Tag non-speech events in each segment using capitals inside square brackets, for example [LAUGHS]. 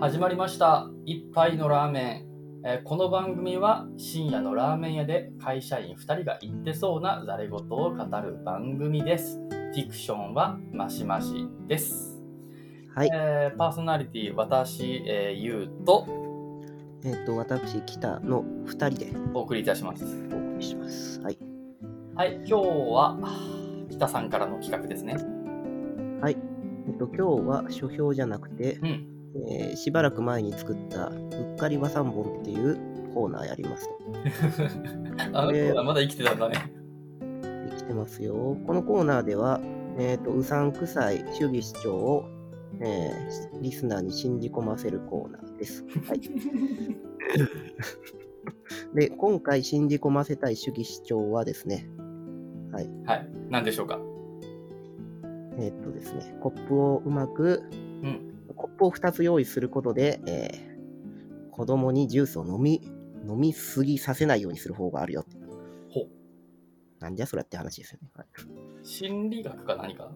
始まりました。一杯のラーメン、えーこの番組は深夜のラーメン屋で会社員2人が言ってそうなざれ言を語る番組です。フィクションはマシマシです、はい。えーパーソナリティ私、えー、ゆうと。えっ、と、私、北の2人で。お送りいたします。お送りします。はい。はい今日は北さんからの企画ですね。はい。えっ、と、今日は書評じゃなくて、うんえーしばらく前に作った、うっかり和三本っていうコーナーやりますと。[LAUGHS] あのコーナーまだ生きてたんだねできてますよ。このコーナーでは、えっ、と、うさんくさい主義主張を、えーリスナーに信じ込ませるコーナーです。はい。[LAUGHS] で、今回信じ込ませたい主義主張はですね、はい何でしょうか？えーっとですね、コップをうまく、うんコップを2つ用意することで、えー子供にジュースを飲み、飲みすぎさせないようにする方があるよって。ほなんじゃそれって話ですよね。はい、心理学か何か？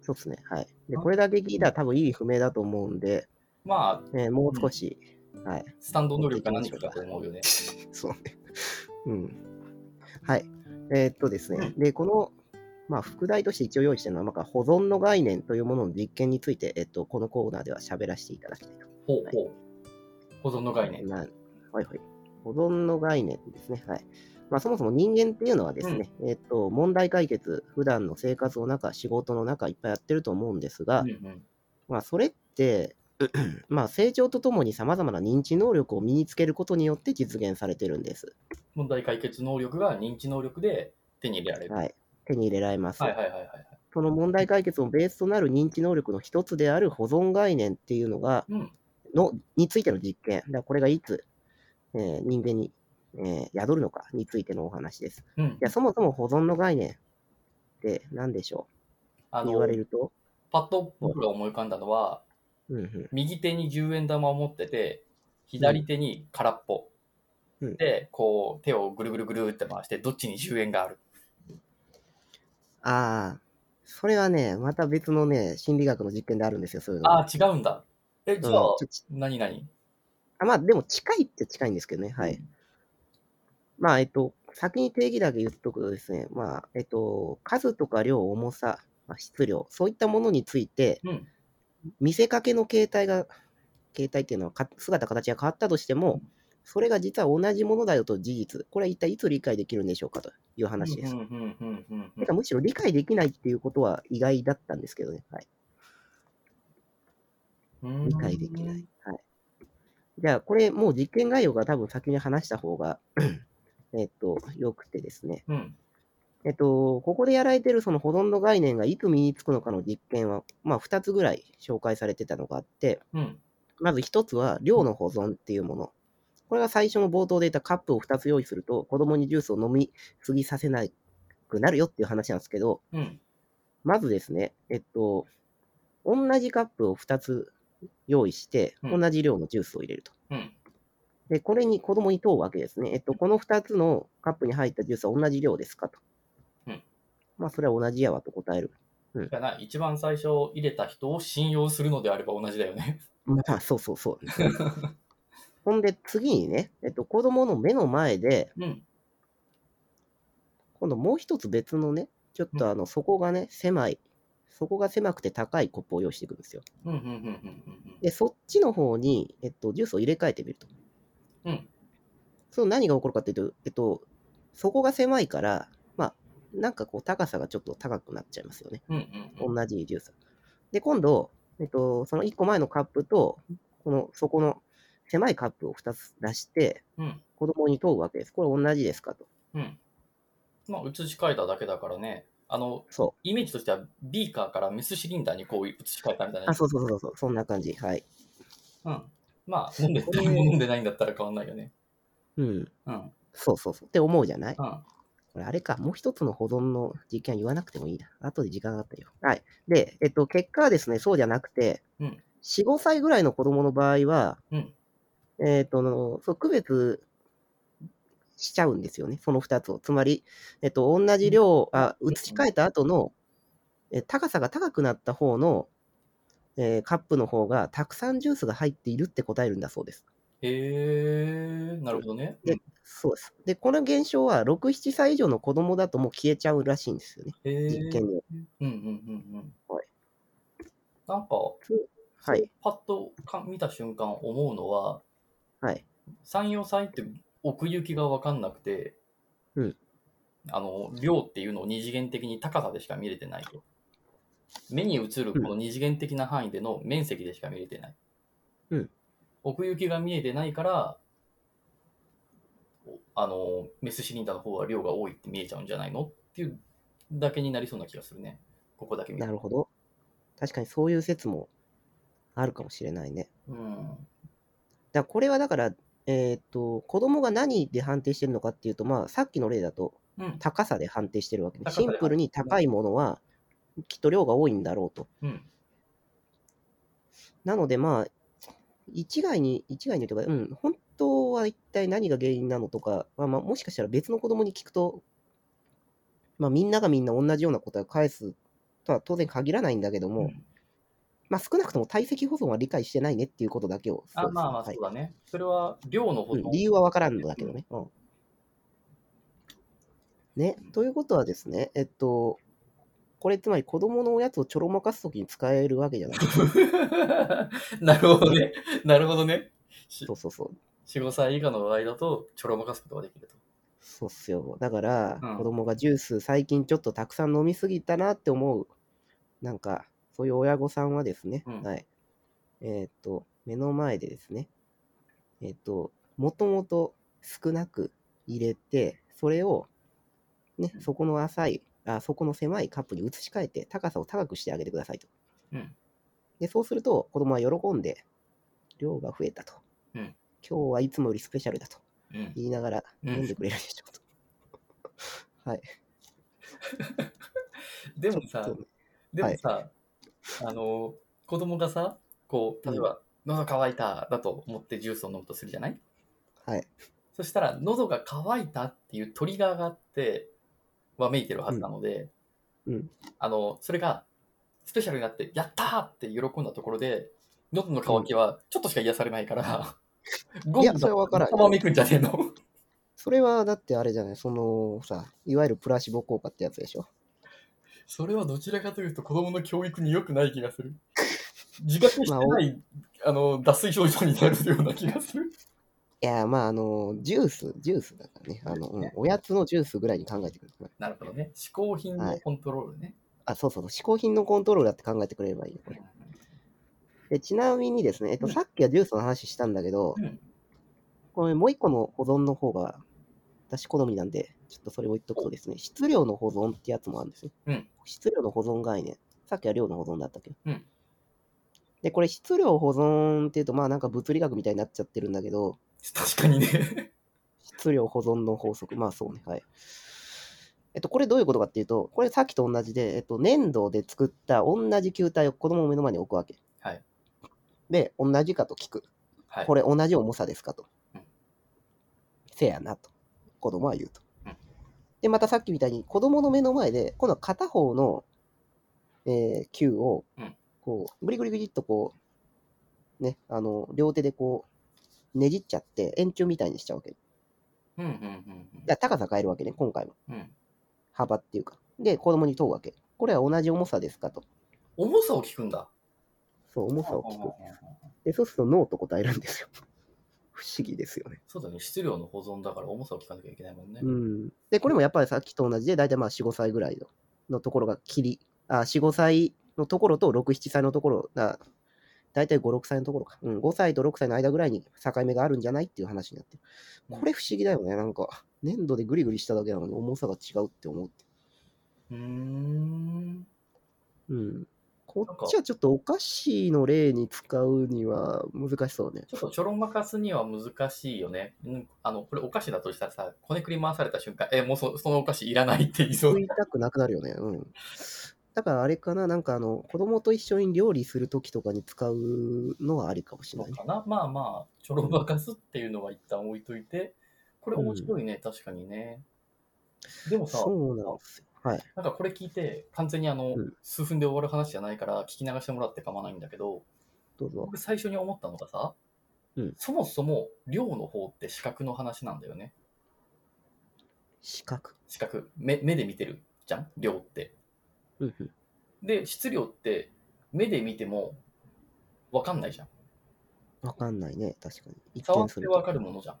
そうですね。はい。で、これだけ聞いたら多分意味不明だと思うんで、まあえーもう少し、はい。スタンド能力か何かかと思うよね [LAUGHS] そうね。うん。はい。えーっとですね。で、この、まあ、副題として一応用意してるのは、まあ、保存の概念というものの実験について、えっと、このコーナーでは喋らせていただきたいと。ほうほう保存の概念なはいはい。保存の概念ですね。はい。まあ、そもそも人間っていうのはですね、えっと、問題解決、普段の生活の中、仕事の中、いっぱいやってると思うんですが、うんうんまあ、それって、[CLEARS THROAT] まあ、成長とともに様々な認知能力を身につけることによって実現されてるんです。問題解決能力が認知能力で手に入れられる。はい。手に入れられます。その問題解決のベースとなる認知能力の一つである保存概念っていうのが、うん。のについての実験。だこれがいつ、えー人間に、えー宿るのかについてのお話です。うんい。や、そもそも保存の概念って何でしょあのう言われると、パッと僕が思い浮かんだのは、うんうん、右手に10円玉を持ってて、左手に空っぽ。うんで、こう、手をぐるぐるぐるって回して、どっちに10円がある？ああ、それはね、また別のね、心理学の実験であるんですよ、そういうのが。ああ、違うんだ。え、じゃあ何何あまあ、でも近いって近いんですけどね、はい。まあ、えっと、先に定義だけ言っとくとですね、まあ、えっと、数とか量、重さ、まあ、質量、そういったものについて、うん。見せかけの形態が、形態っていうのはか姿、形が変わったとしても、それが実は同じものだよと事実、これは一体いつ理解できるんでしょうかという話です。うんうんうんうんうんてかむしろ理解できないっていうことは意外だったんですけどね。はい。うん。理解できない。はい。じゃあ、これもう実験概要が多分先に話した方が、[CLEARS THROAT] えっと、よくてですね。うん。えっと、ここでやられてるその保存の概念がいつ身につくのかの実験は、まあ、2つぐらい紹介されてたのがあって、うん。まず1つは量の保存っていうもの。これが最初の冒頭で言ったカップを2つ用意すると、子供にジュースを飲みすぎさせなくなるよっていう話なんですけど、うん。まずですね、えっと、同じカップを2つ用意して、うん同じ量のジュースを入れると。うん。で、これに子供に問うわけですね。えっと、この2つのカップに入ったジュースは同じ量ですかと。うんまあ、それは同じやわと答える。だな、一番最初入れた人を信用するのであれば同じだよね。まあ、そうそうそう。[LAUGHS] ほんで、次にね、えっと、子供の目の前で、うん。今度もう一つ別のね、ちょっとあの、底がね、狭い、底が狭くて高いコップを用意していくんですよ。で、そっちの方に、えっと、ジュースを入れ替えてみると。うん。その何が起こるかっていうと、えっと、底が狭いから、まあ、なんかこう、高さがちょっと高くなっちゃいますよね。同じジュース。で、今度、えっと、その1個前のカップと、この底の狭いカップを2つ出して、うん。子供に問うわけです。これ同じですかと。うん。まあ、移し替えただけだからね。あの、そイメージとしては、ビーカーからメスシリンダーにこう移し替えたみたいな。う。あ、そうそうそうそう、そんな感じ。はい。うん。まあ、飲んで、飲んでないんだったら変わんないよね。うん。うん。そうそうそう。って思うじゃない？うん。これあれか、もう一つの保存の実験は言わなくてもいいな。後で時間があったよ。はい。で、えっと、結果はですね、そうじゃなくて、うん4、5歳ぐらいの子供の場合は、うんえっと、そう、区別しちゃうんですよね、その2つを。つまり、えっと、同じ量、あ、移し替えた後の、え高さが高くなった方の、えーカップの方がたくさんジュースが入っているって答えるんだそうです。へえ、なるほどね。でそうです。で、この現象は6、7歳以上の子供だともう消えちゃうらしいんですよね。実験によって。うんうんうんうん。はい。なんか、はい。パッとか見た瞬間思うのは、はい。山陽祭って奥行きが分かんなくて、うんあの量っていうのを二次元的に高さでしか見れてないと。目に映るこの二次元的な範囲での面積でしか見れてない。うん奥行きが見えてないから、おあのメスシリンダーの方は量が多いって見えちゃうんじゃないのっていうだけになりそうな気がするね。ここだけ見るなるほど。確かにそういう説もあるかもしれないね。うん。だこれはだから、えーっと、子供が何で判定してるのかっていうと、まあ、さっきの例だと、うん。高さで判定してるわけで、高さでシンプルに高いものは、きっと量が多いんだろうと。うん。なので、まあ、一概に、一概にというか、うん、本当は一体何が原因なのとか、まあ、まあ、もしかしたら別の子供に聞くと、まあ、みんながみんな同じような答えを返すとは当然限らないんだけども、うんまあ、少なくとも体積保存は理解してないねっていうことだけを、あまあまあ、はいそうだね。それは量の保存うん、理由は分からんのだけどね。うんね、ということはですね、えっと、これつまり子供のおやつをちょろまかすときに使えるわけじゃない。[LAUGHS] なるほどね。なるほどね。しそうそうそう。4、5歳以下の場合だと、ちょろまかすことができると。そうっすよ。だから、うん子供がジュース最近ちょっとたくさん飲みすぎたなって思う、なんか、そういう親御さんはですね、うんはい。えーっと、目の前でですね、えーっと、もともと少なく入れて、それを、ね、そこの浅い、あ、そこの狭いカップに移し替えて、高さを高くしてあげてくださいと。うん。で、そうすると、子供は喜んで、量が増えたと。うん今日はいつもよりスペシャルだとうん。言いながらうん飲んでくれるでしょうと。はい。でもさでもさ、あの、子供がさ、こう、例えば、喉乾いただと思ってジュースを飲むとするじゃない？はい。そしたら、喉が渇いたっていうトリガーがあって、わめいてるはずなので、うん。あの、それが、スペシャルになって、やったーって喜んだところで、喉の渇きはちょっとしか癒されないから、ゴいやそれは分からんわめくんじゃねえの？それはだってあれじゃない、そのさ、いわゆるプラシボ効果ってやつでしょ？それはどちらかというと子供の教育に良くない気がする。自覚してない、あの、脱水症状になるような気がする。いや、まあ、あの、ジュース、ジュースだからね。あの、うんおやつのジュースぐらいに考えてくれる。なるほどね。嗜好品のコントロールね。あ、そうそうそう、嗜好品のコントロールだって考えてくれればいいよ、これ。でちなみにですね、えっと、うんさっきはジュースの話したんだけど、うんこれもう一個の保存の方が、私好みなんで、ちょっとそれを言っとくとですね、質量の保存ってやつもあるんですよ。うん質量の保存概念。さっきは量の保存だったけ？ど。うんで、これ質量保存っていうと、まあなんか物理学みたいになっちゃってるんだけど、確かにね。質量保存の法則。まあそうね。はい。えっと、これどういうことかっていうと、これさっきと同じで、えっと、粘土で作った同じ球体を子供の目の前に置くわけ。はい。で、同じかと聞く。はい。これ同じ重さですかと。うんせやなと。子供は言うと。うんで、またさっきみたいに子供の目の前で、今度は片方の、えー球をうん、こう、ぐりぐりぐりっとこう、ね、あの、両手でこう、ねじっちゃって円柱みたいにしちゃうわけ。うんうんうんいや高さ変えるわけね、今回は。うん。うん。幅っていうか。で、子供に問うわけ。これは同じ重さですかと。重さを聞くんだ。そう、重さを聞く。うんうんうんうんで、そうするとノーと答えるんですよ。不思議ですよね。そうだね。質量の保存だから重さを聞かなきゃいけないもんね。うん。で、これもやっぱりさっきと同じで、大体まあ4、5歳ぐらいののところが切り、あ、4、5歳のところと6、7歳のところが、大体5、6歳のところか。うん、5歳と6歳の間ぐらいに境目があるんじゃないっていう話になってる。これ不思議だよね。なんか、粘土でグリグリしただけなのに重さが違うって思うって。うーん。うん。こっちはちょっとお菓子の例に使うには難しそうね。ちょっとちょろまかすには難しいよね。うん、あの、これお菓子だとしたらさ、こねくり回された瞬間、え、もうそそのお菓子いらないって言いそう食いたくなくなるよね。うん。だからあれかな、なんかあの、子供と一緒に料理するときとかに使うのはありかもしれないね。な。まあまあ、ちょろまかすっていうのは一旦置いといて、これ面白いね、確かにね。でもさ、そうなんですよ。はい。なんかこれ聞いて、完全にあの、うん数分で終わる話じゃないから聞き流してもらって構わないんだけど、どうぞ。僕最初に思ったのがさ、うんそもそも量の方って視覚の話なんだよね。視覚。視覚。目目で見てるじゃん？量って。うんうん。で、質量って目で見ても分かんないじゃん。わかんないね、確かに。一触っ見するとて分かるものじゃん。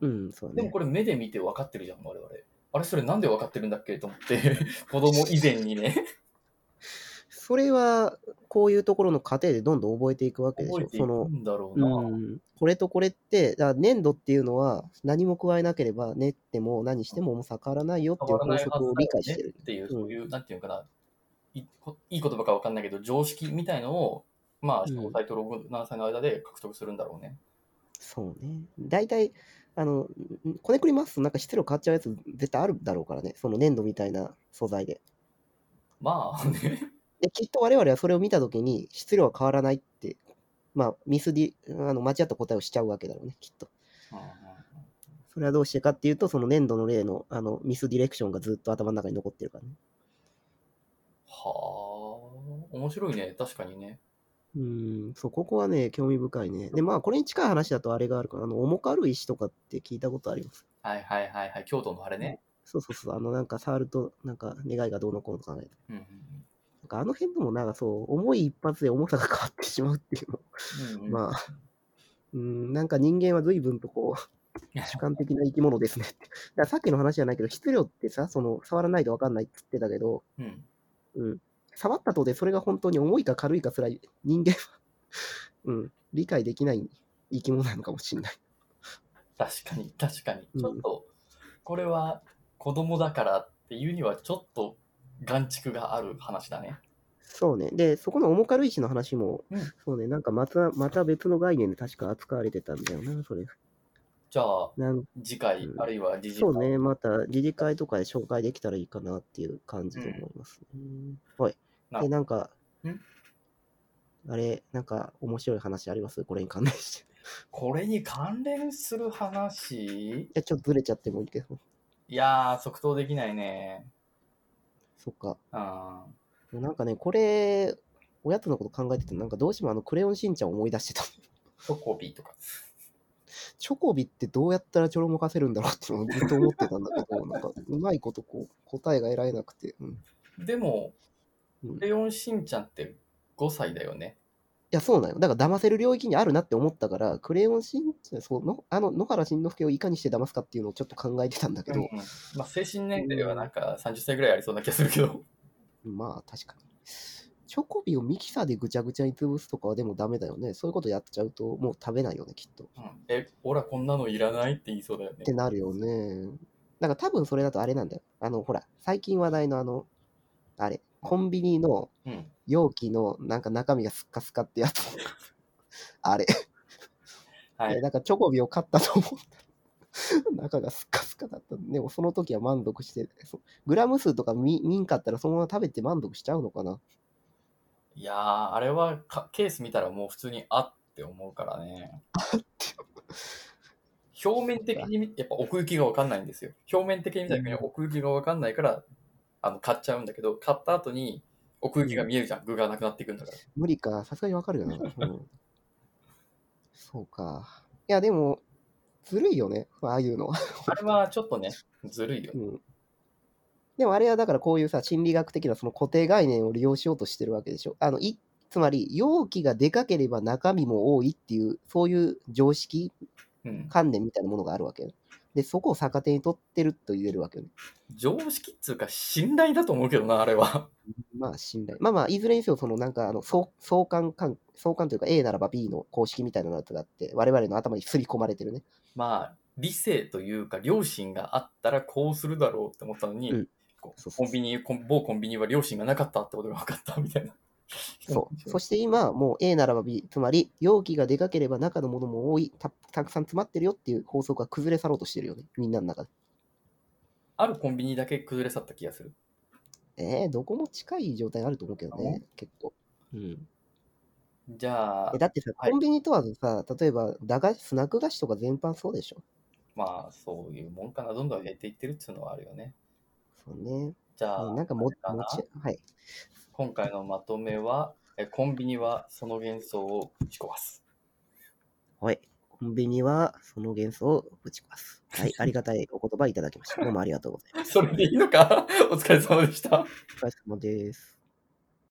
うん、そうだね。でもこれ目で見て分かってるじゃん、我々。あれ、それなんで分かってるんだっけ？と思って、[LAUGHS] 子供以前にね、[LAUGHS] それは、こういうところの過程でどんどん覚えていくわけでしょ。覚えていくその、んだろう。ん、これとこれって、だ粘土っていうのは何も加えなければ練っても何しても重さ変わらないよっていう法則を理解してる。っていう、うんそういう、なんていうのかな、いこいい言葉か分かんないけど、常識みたいのを、まあ、うん5歳と7歳の間で獲得するんだろうね。そうね。大体、あの、んこねくり回すとなんか質量変わっちゃうやつ絶対あるだろうからね。その粘土みたいな素材で。まあね。で、きっと我々はそれを見たときに質量は変わらないって、まあ、ミスディ、あの、間違った答えをしちゃうわけだろうね、きっと。それはどうしてかっていうと、その粘土の例のあのミスディレクションがずっと頭の中に残ってるからね。はあ、面白いね、確かにね。うーん、そう、ここはね、興味深いね。で、まあ、これに近い話だとあれがあるから、あの、重軽石とかって聞いたことあります？はいはいはいはい、京都のあれね。そうそうそう、あの、なんか触ると、なんか願いがどうのこうの考えて。うんうんなんかあの辺でもなんかそう、重い一発で重さが変わってしまうっていうの。うんうんうんまあ、うーん、なんか人間は随分とこう、主観的な生き物ですねって。だからさっきの話じゃないけど、質量ってさ、その、触らないと分かんないって言ってたけど、うんうん。触ったとでそれが本当に重いか軽いかすら人間は、うん、理解できない生き物なのかもしれない。確かに確かに。うんちょっと、これは子供だからっていうにはちょっと眼蓄がある話だね。そうね。で、そこの重軽石の話も、うんそうね、なんかまた、また別の概念で確か扱われてたんだよな、それ。じゃあ、なん次回、うんあるいは次次そうね、また、理事会とかで紹介できたらいいかなっていう感じで思います、ねはい。なで、なんかん、あれ、なんか面白い話あります？これに関連して。[LAUGHS] これに関連する話？いや、ちょっとずれちゃってもいいけど。いやー、即答できないね。そっか。うん。なんかね、これ、おやつのこと考えてて、なんかどうしてもあの、クレヨンしんちゃんを思い出してた。チョコビとか。チョコビってどうやったらちょろまかせるんだろうっていうのをずっと思ってたんだけど、なんか、うまいことこう、答えが得られなくて。うん。いでも、うんクレヨンしんちゃんって5歳だよね？や、そうなんよ。だから騙せる領域にあるなって思ったから、クレヨンしんちゃん、そうの、あの、野原しんのすけをいかにして騙すかっていうのをちょっと考えてたんだけど、うんうんまあ、精神年齢はなんか30歳ぐらいありそうな気がするけど。まあ確かに。チョコビをミキサーでぐちゃぐちゃに潰すとかはでもダメだよね。そういうことやっちゃうともう食べないよね、きっと。っうん、え、ほら、こんなのいらないって言いそうだよねて。なるよね。だから多分それだとあれなんだよ。あの、ほら、最近話題のあの、あれ、コンビニのうん。容器のなんか中身がスッカスカってやつ。[LAUGHS] あれ。はい。なんかチョコビを買ったと思ったら [LAUGHS] 中がスッカスカだった。でもその時は満足して、グラム数とか見見んかったらそのまま食べて満足しちゃうのかないやー、あれはかケース見たらもう普通にあって思うからね。表面的に見やっぱ奥行きが分かんないんですよ。表面的に見た時に奥行きが分かんないから、あの買っちゃうんだけど、買った後に奥行きが見えるじゃん。具がなくなっていくんだから。無理か、さすがにわかるよな。うん、そうか。いや、でも、ずるいよね、ああいうのは。あれはちょっとね、ずるいよう。ん。でもあれはだからこういうさ、心理学的なその固定概念を利用しようとしてるわけでしょ。あの、いつまり、容器がでかければ中身も多いっていう、そういう常識、うん。観念みたいなものがあるわけよ。で、そこを逆手に取ってると言えるわけよね。常識っつうか信頼だと思うけどな、あれは。[LAUGHS] まあ、信頼。まあまあ、いずれにせよ、そのなんか、あの、相相関関、相関というか A ならば B の公式みたいなやつがあって、我々の頭に刷り込まれてるね。まあ、理性というか、良心があったらこうするだろうって思ったのに、うんコンビニ、某コンビニは良心がなかったってことが分かったみたいな。そう。そして今、もう A ならば B、つまり、容器がでかければ中のものも多い、たたくさん詰まってるよっていう法則が崩れ去ろうとしてるよね。みんなの中で。あるコンビニだけ崩れ去った気がする。えー、どこも近い状態あると思うけどね、結構。うん。じゃあえ、だってさ、はいコンビニとはさ、例えば、駄菓子、スナック菓子とか全般そうでしょ？まあ、そういうもんかな。どんどん減っていってるっていうのはあるよね。そうね。じゃあ、うんなんかも、もち、はい。今回のまとめは、えコンビニはその幻想をぶち壊す。はい。コンビニはその幻想をぶち壊す。はい。[LAUGHS] ありがたいお言葉いただきました。どうもありがとうございます。それでいいのか？[LAUGHS] お疲れ様でした。お疲れ様です。